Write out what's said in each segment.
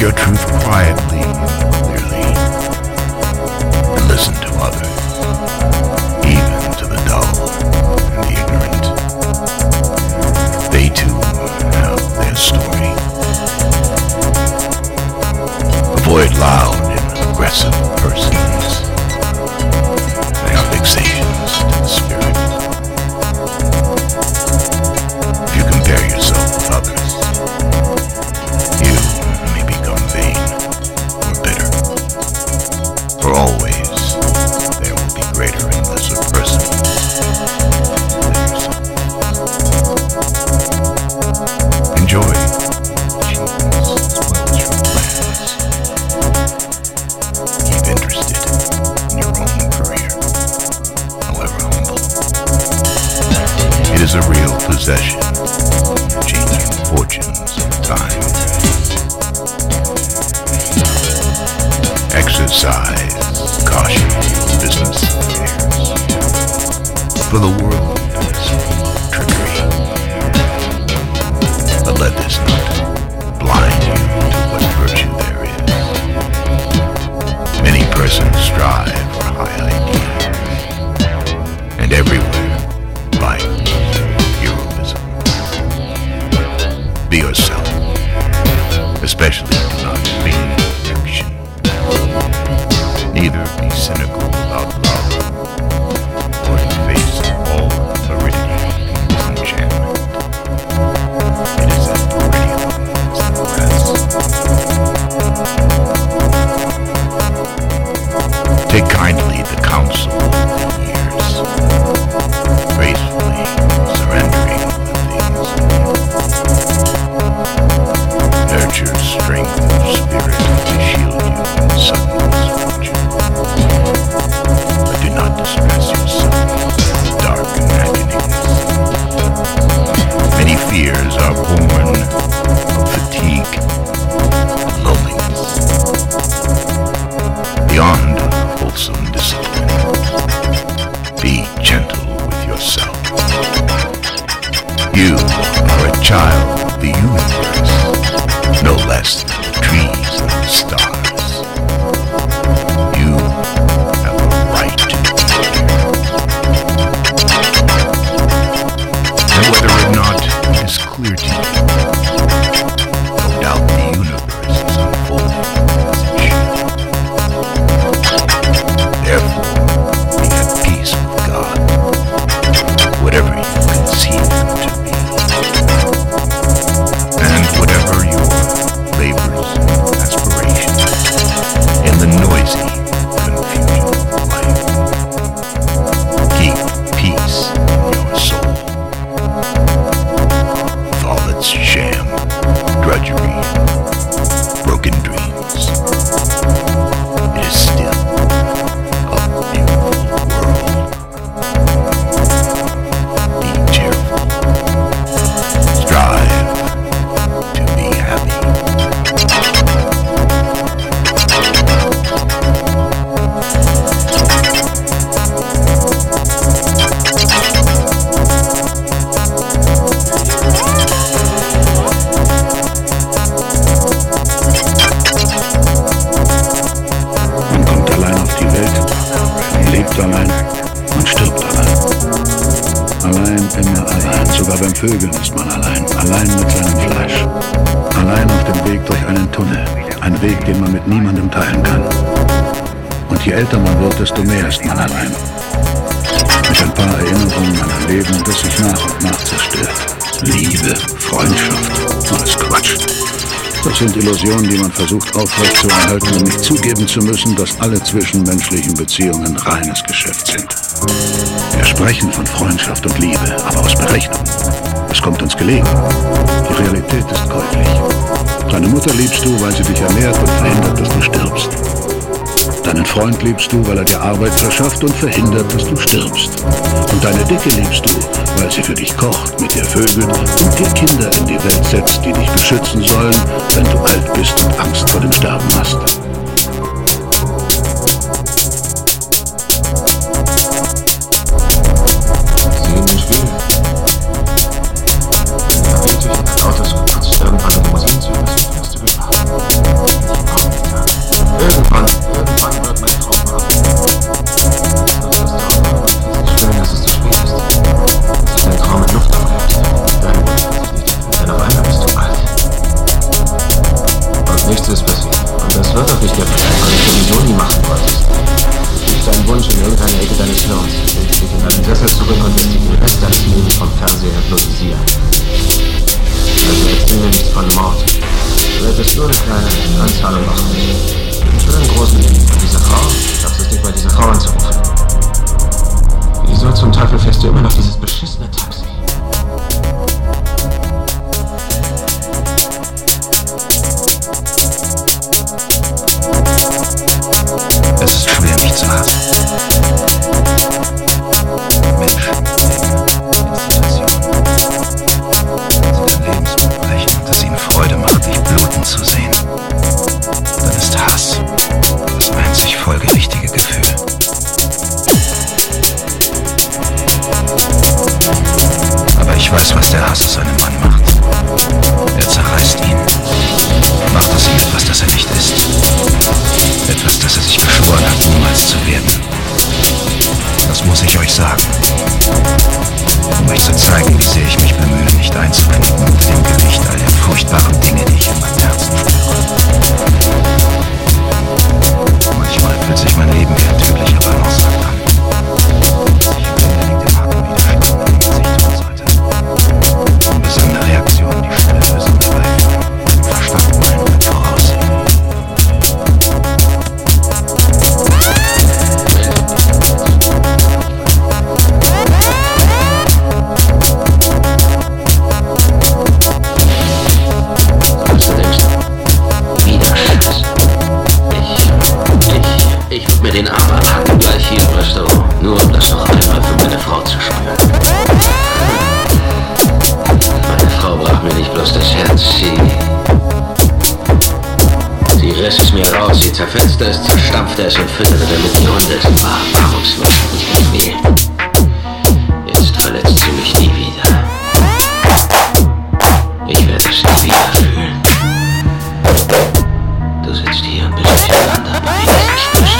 your truth quiet. is a real possession, changing fortunes and time. Exercise caution business affairs. For the world take kindly. child. Vögeln ist man allein, allein mit seinem Fleisch. Allein auf dem Weg durch einen Tunnel, ein Weg, den man mit niemandem teilen kann. Und je älter man wird, desto mehr ist man allein. Mit ein paar Erinnerungen an ein Leben, das sich nach und nach zerstört. Liebe, Freundschaft, alles Quatsch. Das sind Illusionen, die man versucht aufrechtzuerhalten, um nicht zugeben zu müssen, dass alle zwischenmenschlichen Beziehungen reines Geschäft sind. Wir sprechen von Freundschaft und Liebe, aber aus Berechnung. Es kommt uns gelegen. Die Realität ist käuflich. Deine Mutter liebst du, weil sie dich ernährt und verhindert, dass du stirbst. Deinen Freund liebst du, weil er dir Arbeit verschafft und verhindert, dass du stirbst. Und deine Dicke liebst du, weil sie für dich kocht, mit dir vögelt und dir Kinder in die Welt setzt, die dich beschützen sollen, wenn du alt bist und Angst vor dem Sterben hast. Kristalle machen. Im schönen großen bei dieser Frau gab es nicht mal dieser Frau anzurufen. Wieso zum Teufel fährst du immer noch dieses rahatsız. Mir den Arm Abattack gleich hier im Restaurant. Nur um das noch einmal für meine Frau zu spüren. Meine Frau brach mir nicht bloß das Herz, sie... Sie riss es mir raus, sie zerfetzte es, zerstampfte es und fütterte damit die Hunde. Es war erbarmungslos und nicht gefehlt. Jetzt verletzt sie mich nie wieder. Ich werde es nie wieder fühlen. Du sitzt hier und bist durcheinander bei diesen Sprüchen.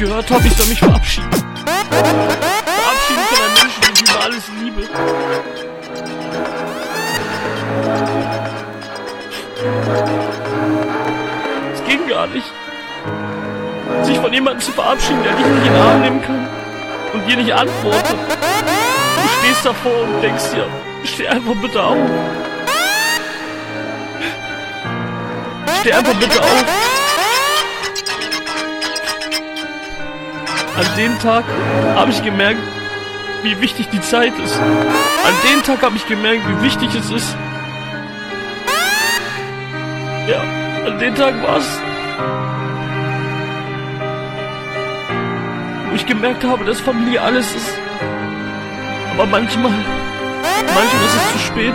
Gehört habe, ich soll mich verabschieden. Verabschieden von einem Menschen, den ich über alles liebe. Es ging gar nicht. Sich von jemandem zu verabschieden, der dich nicht in den Arm nehmen kann und dir nicht antwortet. Du stehst davor und denkst dir, steh einfach bitte auf. Steh einfach bitte auf. An dem Tag habe ich gemerkt, wie wichtig die Zeit ist. An dem Tag habe ich gemerkt, wie wichtig es ist. Ja, an dem Tag war es. Wo ich gemerkt habe, dass Familie alles ist. Aber manchmal, manchmal ist es zu spät.